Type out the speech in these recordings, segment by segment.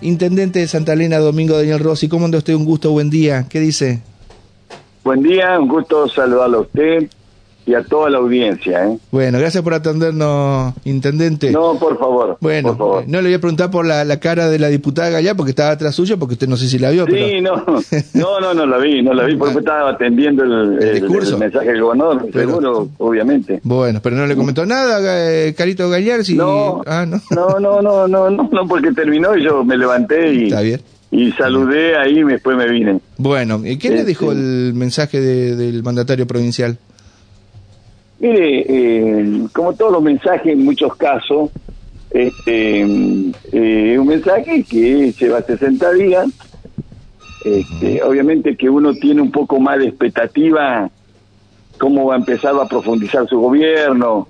Intendente de Santa Elena, Domingo Daniel Rossi, ¿cómo anda usted? Un gusto, buen día. ¿Qué dice? Buen día, un gusto saludarlo a usted y a toda la audiencia. ¿eh? Bueno, gracias por atendernos, intendente. No, por favor. Bueno, por favor. no le voy a preguntar por la, la cara de la diputada Gallá porque estaba atrás suyo, porque usted no sé si la vio. Sí, pero... no, no, no, no la vi, no la vi porque estaba atendiendo el, ¿El el- discurso? el mensaje del gobernador, Pero- seguro, obviamente. Bueno, pero no le comentó nada, eh, Carito Gallar. Si... No, Ah, no. no, no, no, no, no, no, porque terminó y yo me levanté y, Está bien. y saludé ahí y después me vine. Bueno, ¿y ¿qué le Este- dijo el mensaje de- del mandatario provincial? Mire, eh, como todos los mensajes en muchos casos, este, eh, un mensaje que lleva 60 días, este, obviamente que uno tiene un poco más de expectativa, cómo va a empezar a profundizar su gobierno,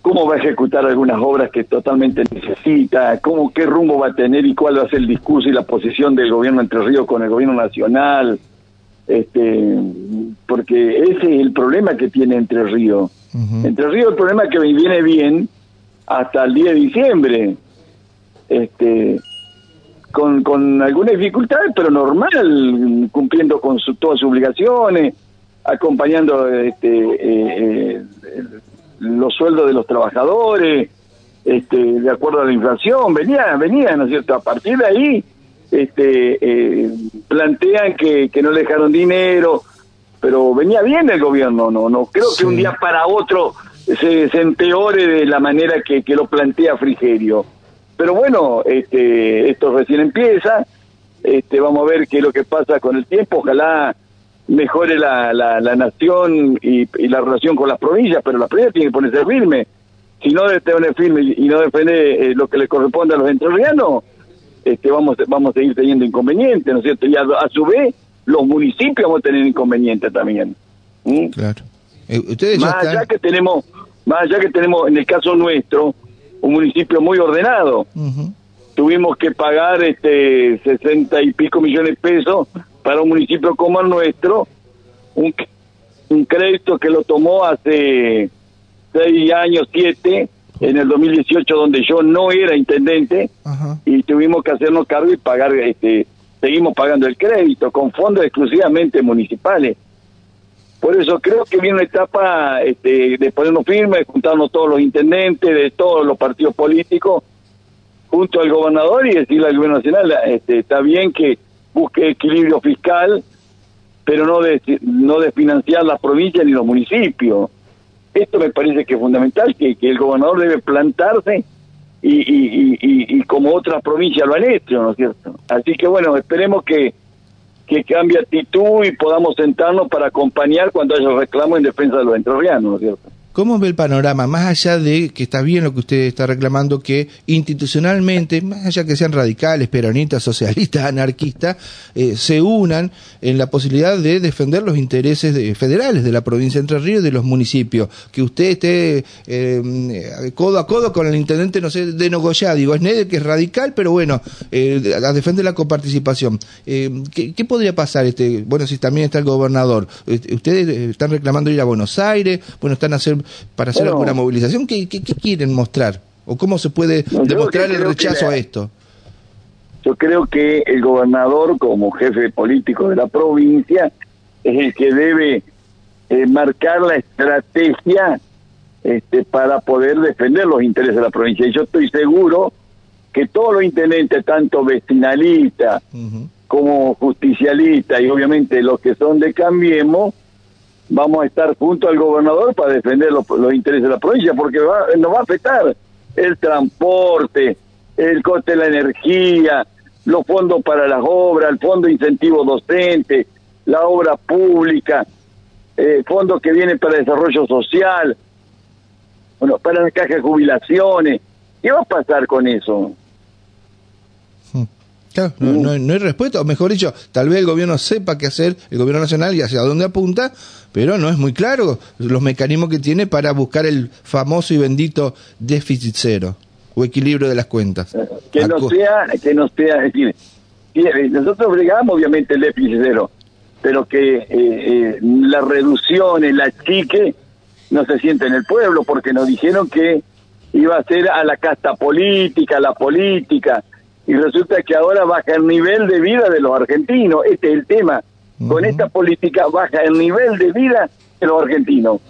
cómo va a ejecutar algunas obras que totalmente necesita, cómo qué rumbo va a tener y cuál va a ser el discurso y la posición del gobierno Entre Ríos con el gobierno nacional, este, porque ese es el problema que tiene Entre Ríos. Entre Ríos el problema es que viene bien hasta el 10 de diciembre, este, con, con algunas dificultades, pero normal, cumpliendo con su- todas sus obligaciones, acompañando este, eh, eh, los sueldos de los trabajadores, este, de acuerdo a la inflación, venía, venía, ¿no es cierto? A partir de ahí, este, eh, plantean que, que no le dejaron dinero, pero venía bien el gobierno, no, no creo Sí. que un día para otro se, se empeore de la manera que, que lo plantea Frigerio. Pero bueno, este, esto recién empieza, este, vamos a ver qué es lo que pasa con el tiempo, ojalá mejore la, la, la nación y, y la relación con las provincias, pero las provincias tienen que ponerse firme. Si no se pone firme y no defende eh, lo que le corresponde a los entrerrianos, este, vamos, vamos a seguir teniendo inconvenientes, ¿no es cierto? Y a, a su vez, los municipios vamos a tener inconvenientes también. ¿Mm? Claro. Eh, ya Más están... allá que tenemos, más allá que tenemos, en el caso nuestro, un municipio muy ordenado, tuvimos que pagar este 60 y pico millones de pesos para un municipio como el nuestro, un, un crédito que lo tomó hace seis años, siete, en el 2018, donde yo no era intendente, Ajá. Tuvimos que hacernos cargo y pagar, este, seguimos pagando el crédito con fondos exclusivamente municipales. Por eso creo que viene una etapa este, de ponernos firmes, de juntarnos todos los intendentes de todos los partidos políticos, junto al gobernador y decirle al gobierno nacional, este, está bien que busque equilibrio fiscal, pero no de, no de financiar las provincias ni los municipios. Esto me parece que es fundamental, que el gobernador debe plantarse y, y, y, y- como otras provincias lo han hecho, ¿no es cierto? Así que bueno, esperemos que, que cambie actitud y podamos sentarnos para acompañar cuando haya reclamo en defensa de los entrerrianos, ¿no es cierto? ¿Cómo ve el panorama? Más allá de que está bien lo que usted está reclamando, que institucionalmente, más allá que sean radicales, peronistas, socialistas, anarquistas, eh, se unan en la posibilidad de defender los intereses de- federales de la provincia de Entre Ríos y de los municipios. Que usted esté eh, codo a codo con el intendente, no sé, de Nogoyá, digo, es Neder, que es radical, pero bueno, eh, a defender la coparticipación. Eh, ¿qué, podría pasar? este Bueno, si también está el gobernador. ¿Ustedes están reclamando ir a Buenos Aires? Bueno, están a hacer, para hacer Bueno. alguna movilización. ¿Qué, qué, qué quieren mostrar? ¿O cómo se puede No, demostrar el rechazo la- a esto? Yo creo que el gobernador, como jefe político de la provincia, es el que debe eh, marcar la estrategia este, para poder defender los intereses de la provincia. Y yo estoy seguro que todos los intendentes, tanto vecinalistas como justicialistas y obviamente los que son de Cambiemos, vamos a estar junto al gobernador para defender los, los intereses de la provincia, porque va- nos va a afectar el transporte, el coste de la energía, los fondos para las obras, el fondo de incentivo docente, la obra pública, eh, fondos que vienen para desarrollo social, bueno, para la caja de jubilaciones. ¿Qué va a pasar con eso? Claro, no, no- no hay respuesta, o mejor dicho, tal vez el gobierno sepa qué hacer, el gobierno nacional y hacia dónde apunta, pero no es muy claro los mecanismos que tiene para buscar el famoso y bendito déficit cero o equilibrio de las cuentas. que no sea, que no sea, es decir, eh, nosotros bregamos obviamente el déficit cero, pero que eh, eh, la reducción, el achique, no se siente en el pueblo, porque nos dijeron que iba a ser a la casta política, a la política, y resulta que ahora baja el nivel de vida de los argentinos. Este es el tema. Con esta política baja el nivel de vida de los argentinos.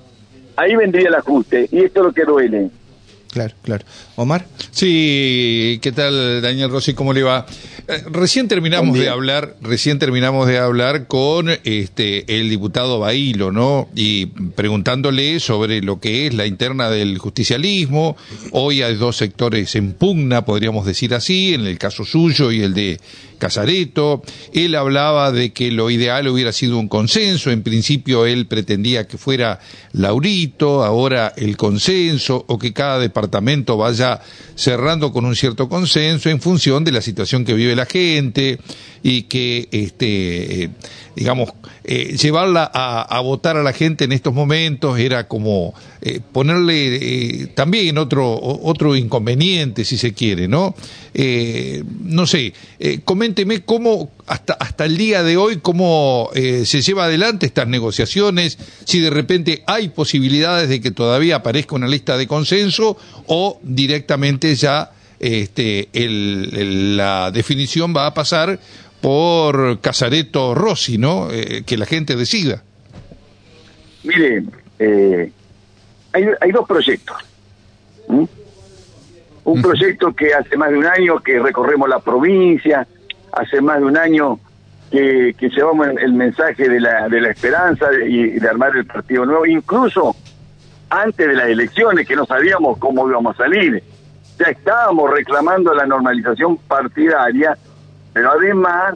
Ahí vendría el ajuste y esto es lo que duele. Claro, claro. Omar. Sí, ¿qué tal, Daniel Rossi? ¿Cómo le va? Eh, recién terminamos de hablar, recién terminamos de hablar con este el diputado Bailo, ¿no? Y preguntándole sobre lo que es la interna del justicialismo. Hoy hay dos sectores en pugna, podríamos decir así, en el caso suyo y el de Casareto. Él hablaba de que lo ideal hubiera sido un consenso. En principio él pretendía que fuera Laurito, ahora el consenso, o que cada departamento vaya cerrando con un cierto consenso en función de la situación que vive la gente y que, este, eh, digamos, eh, llevarla a, votar a la gente en estos momentos era como eh, ponerle también otro, otro inconveniente, si se quiere, ¿no? no sé, coménteme cómo, hasta, hasta el día de hoy, cómo se lleva adelante estas negociaciones, si de repente hay posibilidades de que todavía aparezca una lista de consenso o directamente ya este, el, la definición va a pasar por Casareto Rossi, ¿no? Eh, que la gente decida. Mire, eh, hay, hay, dos proyectos. Un proyecto que hace más de un año que recorremos la provincia, hace más de un año que, que llevamos el, mensaje de la, de la esperanza y de, armar el partido nuevo, incluso antes de las elecciones, que no sabíamos cómo íbamos a salir. Ya estábamos reclamando la normalización partidaria pero además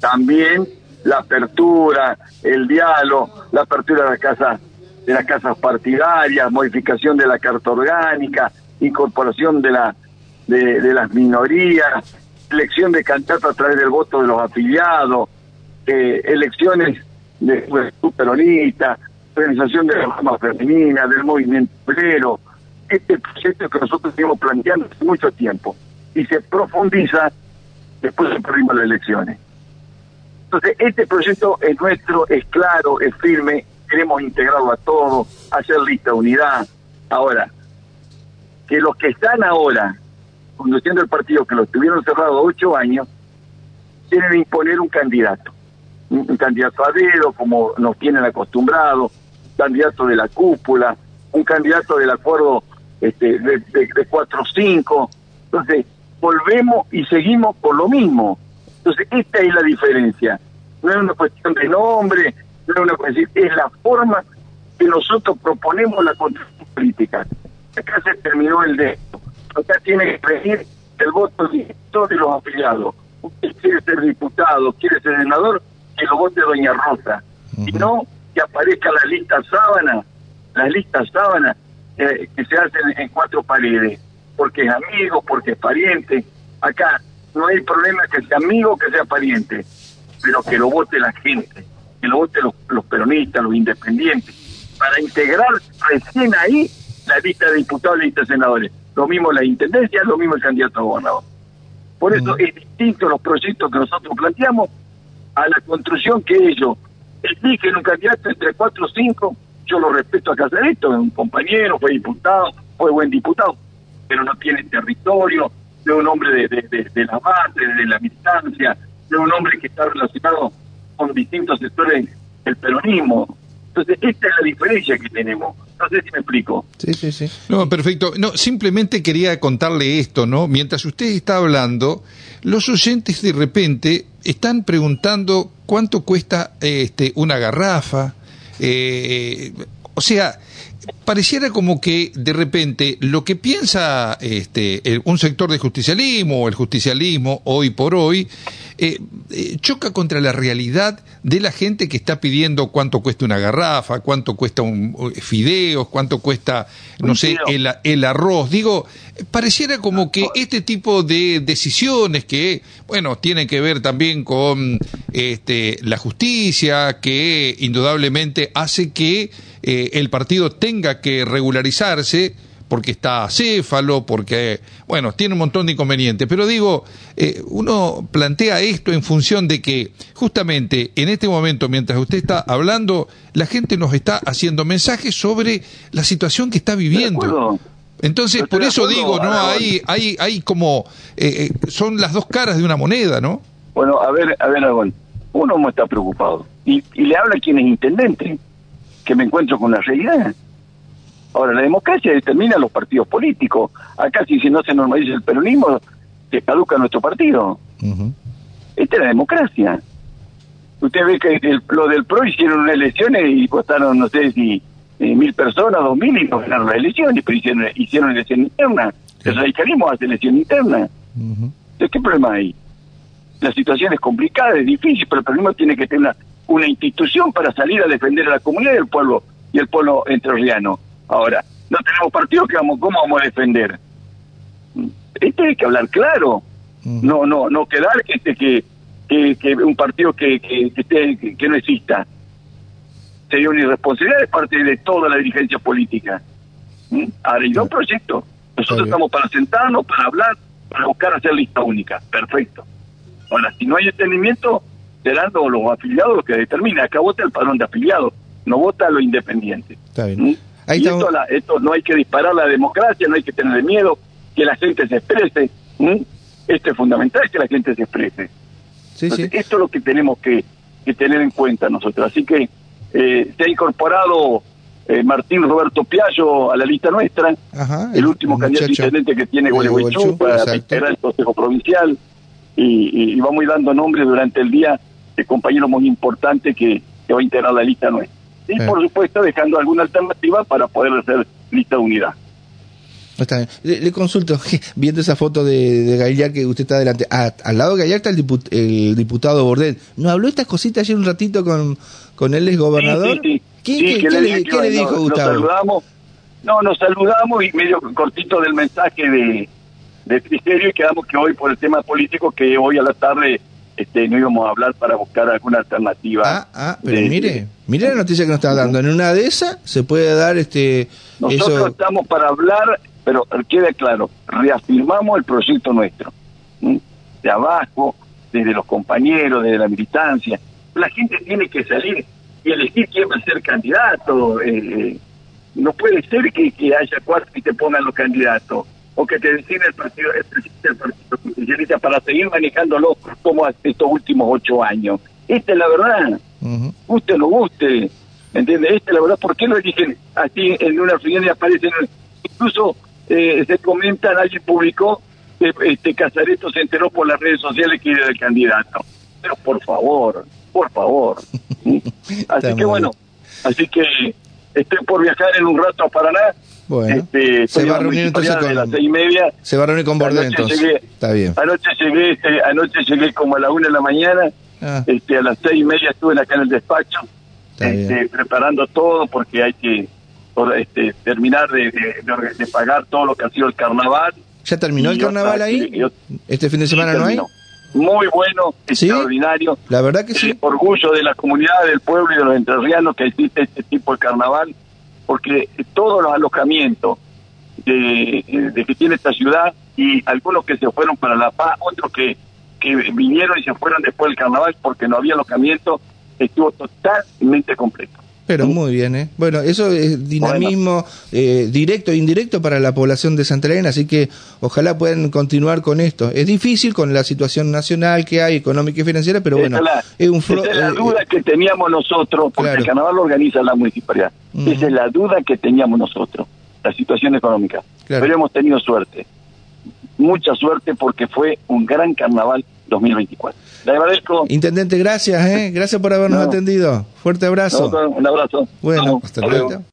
también la apertura, el diálogo, la apertura de las casas, de las casas partidarias, modificación de la carta orgánica, incorporación de la de, las minorías, elección de candidatos a través del voto de los afiliados, eh, elecciones de juventud organización de la rama femenina, del movimiento obrero, este proyecto que nosotros estuvimos planteando hace mucho tiempo y se profundiza después de perdimos las elecciones. Entonces, este proyecto es nuestro, es claro, es firme, queremos integrarlo a todos, hacer lista de unidad. Ahora, que los que están ahora conduciendo el partido, que lo estuvieron cerrado ocho años, quieren imponer un candidato. Un, candidato a dedo, como nos tienen acostumbrados, candidato de la cúpula, un candidato del acuerdo este, de, de, de 4-5. Entonces, volvemos y seguimos por lo mismo. Entonces, esta es la diferencia. No es una cuestión de nombre, no es una cuestión, es la forma que nosotros proponemos la construcción política. Acá se terminó el de Acá tiene que venir el voto directo de los afiliados. Usted quiere ser diputado, quiere ser senador, que lo vote Doña Rosa. Y no que aparezca la lista sábana, las listas sábana eh, que se hacen en cuatro paredes porque es amigo, porque es pariente. Acá no hay problema que sea amigo, que sea pariente, pero que lo vote la gente, que lo vote los, peronistas, los independientes, para integrar recién ahí la lista de diputados y la lista de senadores. Lo mismo la intendencia, lo mismo el candidato a gobernador. Por eso es distinto los proyectos que nosotros planteamos a la construcción que ellos eligen un candidato entre cuatro o cinco. Yo lo respeto a Casareto, es un compañero, fue diputado, fue buen diputado, pero no tiene territorio, de un hombre de, de, la base, de la militancia, de un hombre que está relacionado con distintos sectores del peronismo. Entonces, esta es la diferencia que tenemos. No sé si me explico. Sí, sí, sí. No, perfecto. No, simplemente quería contarle esto, ¿no? Mientras usted está hablando, los oyentes de repente están preguntando cuánto cuesta este, una garrafa. Eh, o sea, pareciera como que de repente lo que piensa este, un sector de justicialismo o el justicialismo hoy por hoy eh, eh, choca contra la realidad de la gente que está pidiendo cuánto cuesta una garrafa, cuánto cuesta un fideos, cuánto cuesta, no sé, el, el arroz. Digo, pareciera como que este tipo de decisiones que, bueno, tienen que ver también con este, la justicia, que indudablemente hace que eh, el partido tenga que regularizarse porque está acéfalo, porque, bueno, tiene un montón de inconvenientes. Pero digo, eh, uno plantea esto en función de que justamente en este momento, mientras usted está hablando, la gente nos está haciendo mensajes sobre la situación que está viviendo. Entonces, por eso digo, ¿no? Hay, hay, hay como, eh, eh, son las dos caras de una moneda, ¿no? Bueno, a ver, a ver, uno no está preocupado. Y, y le habla a quien es intendente, que me encuentro con la realidad. Ahora, la democracia determina los partidos políticos. Acá, si, no se normaliza el peronismo, se caduca nuestro partido. Esta es la democracia. Usted ve que lo del PRO hicieron unas elecciones y votaron, no sé si eh, mil personas, dos mil, y no ganaron las elecciones, pero hicieron, hicieron elección interna. El radicalismo hace elección interna. Entonces, ¿qué problema hay? La situación es complicada, es difícil, pero el problema tiene que tener una, institución para salir a defender a la comunidad y el pueblo y el pueblo entrerriano. Ahora, no tenemos partido que vamos, ¿cómo vamos a defender? Esto hay que hablar claro. No, no, no quedar que este que, que, un partido que, que, que, que no exista sería una irresponsabilidad de parte de toda la dirigencia política. ¿Mm? Ahora, hay dos proyectos. Nosotros estamos para sentarnos, para hablar, para buscar hacer lista única. Perfecto. Ahora, si no hay entendimiento, serán los afiliados los que determinen. Acá vota el padrón de afiliados, no vota lo independiente. Está bien. ¿Mm? Y esto, esto, no hay que disparar la democracia, no hay que tener miedo, que la gente se exprese. ¿Mm? Esto es fundamental, que la gente se exprese. Sí, sí. Esto es lo que tenemos que, que tener en cuenta nosotros. Así que eh, se ha incorporado eh, Martín Roberto Piallo a la lista nuestra, el, último candidato intendente que tiene Gualeguaychú para integrar el Consejo Provincial, y, vamos a ir dando nombres durante el día de compañeros muy importantes que, va a integrar la lista nuestra. Y por supuesto dejando alguna alternativa para poder hacer lista de unidad. Está bien. Le, consulto, viendo esa foto de, de que usted está delante, al lado de Gallar está el, diputado Bordet. ¿No habló estas cositas ayer un ratito con, con él, es gobernador? Sí, sí, ¿Qué, le, dijo Gustavo? Nos saludamos, no, nos saludamos y medio cortito del mensaje de, de Cristerio y quedamos que hoy por el tema político, que hoy a la tarde este, no íbamos a hablar para buscar alguna alternativa. Ah, ah pero mire, mire la noticia que nos está dando. En una de esas se puede dar este... Nosotros estamos para hablar pero quede claro, reafirmamos el proyecto nuestro, de abajo, desde los compañeros, desde la militancia. La gente tiene que salir y elegir quién va a ser candidato. Eh, no puede ser que, haya cuatro y te pongan los candidatos, o que te deciden el partido, el presidente del Partido Justicialista para seguir manejándolo como estos últimos ocho años. Esta es la verdad. Guste o no guste. ¿Entiendes? Esta es la verdad. ¿Por qué lo eligen así en una reunión y aparecen incluso eh, se comenta, alguien publicó que este Casareto se enteró por las redes sociales que era el candidato. Pero por favor, por favor. así que bueno, así que estoy por viajar en un rato a Paraná. Bueno, este, se va a reunir entonces con las seis y media. Se va a reunir con Bordet entonces. Está bien. Anoche llegué, este, anoche llegué como a la una de la mañana. Ah. Este, a las seis y media estuve acá en el despacho, este, preparando todo porque hay que por este, terminar de, de, pagar todo lo que ha sido el carnaval. ¿Ya terminó el carnaval ahí? ¿Este fin de semana no hay? Muy bueno, extraordinario. La verdad que sí. orgullo de la comunidad, del pueblo y de los entrerrianos que existe este tipo de carnaval, porque todos los alojamientos de, de que tiene esta ciudad y algunos que se fueron para La Paz, otros que, que vinieron y se fueron después del carnaval porque no había alojamiento, estuvo totalmente completo. Pero muy bien, ¿eh? Bueno, eso es dinamismo eh, directo e indirecto para la población de Santa Elena, así que ojalá puedan continuar con esto. Es difícil con la situación nacional que hay, económica y financiera, pero bueno, es un Esa es la eh, duda que teníamos nosotros, porque el carnaval lo organiza la municipalidad. Esa es la duda que teníamos nosotros, la situación económica. Pero hemos tenido suerte, mucha suerte porque fue un gran carnaval 2024. Le agradezco. Intendente, gracias, ¿eh? Gracias por habernos atendido. Fuerte abrazo. un abrazo. Bueno, hasta luego.